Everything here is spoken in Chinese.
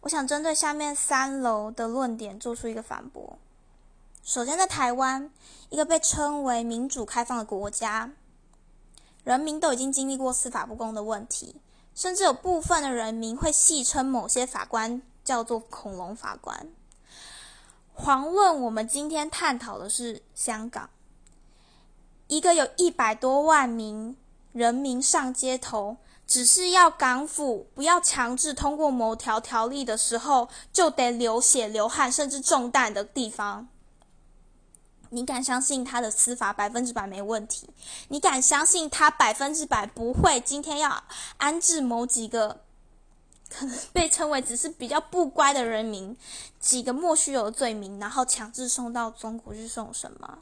我想针对下面三楼的论点做出一个反驳。首先，在台湾，一个被称为民主开放的国家，人民都已经经历过司法不公的问题，甚至有部分的人民会戏称某些法官叫做“恐龙法官”。遑论我们今天探讨的是香港，一个有一百多万名人民上街头。只是要港府不要强制通过某条条例的时候，就得流血流汗，甚至中弹的地方，你敢相信他的司法百分之百没问题？你敢相信他百分之百不会今天要安置某几个可能 被称为只是比较不乖的人民，几个莫须有的罪名，然后强制送到中国去送审吗？